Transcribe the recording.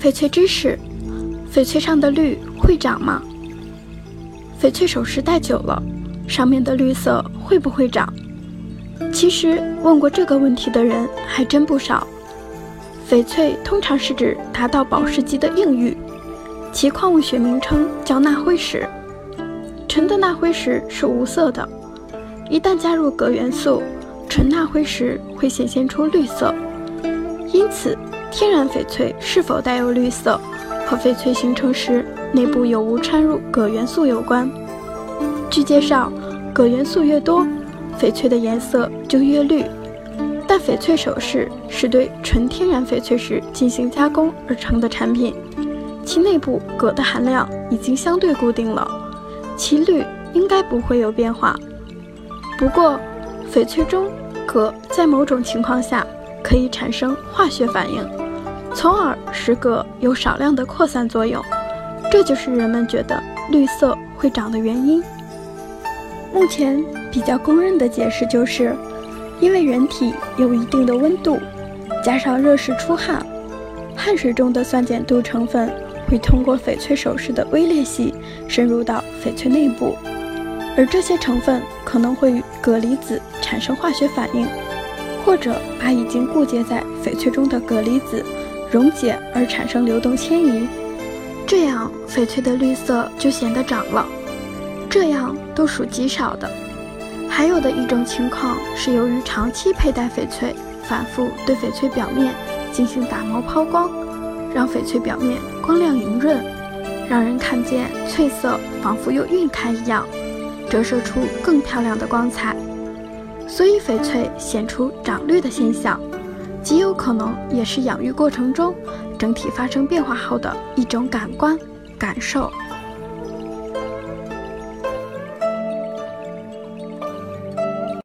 翡翠知识：翡翠上的绿会长吗？翡翠首饰戴久了，上面的绿色会不会长？其实问过这个问题的人还真不少。翡翠通常是指达到宝石级的硬玉，其矿物学名称叫钠辉石。纯的钠辉石是无色的，一旦加入铬元素，纯钠辉石会显现出绿色。因此，天然翡翠是否带有绿色，和翡翠形成时内部有无掺入铬元素有关。据介绍，铬元素越多，翡翠的颜色就越绿。但翡翠首饰是对纯天然翡翠石进行加工而成的产品，其内部铬的含量已经相对固定了，其绿应该不会有变化。不过，翡翠中铬在某种情况下可以产生化学反应，从而使铬有少量的扩散作用，这就是人们觉得绿色会长的原因。目前比较公认的解释就是，因为人体有一定的温度，加上热时出汗，汗水中的酸碱度成分会通过翡翠首饰的微裂隙深入到翡翠内部，而这些成分可能会与铬离子产生化学反应，或者把已经固结在翡翠中的铬离子溶解而产生流动迁移，这样翡翠的绿色就显得长了。这样都属极少的，还有的一种情况是由于长期佩戴翡翠，反复对翡翠表面进行打磨抛光，让翡翠表面光亮莹润，让人看见翠色仿佛又晕开一样，折射出更漂亮的光彩。所以翡翠显出长绿的现象，极有可能也是养育过程中整体发生变化后的一种感官感受。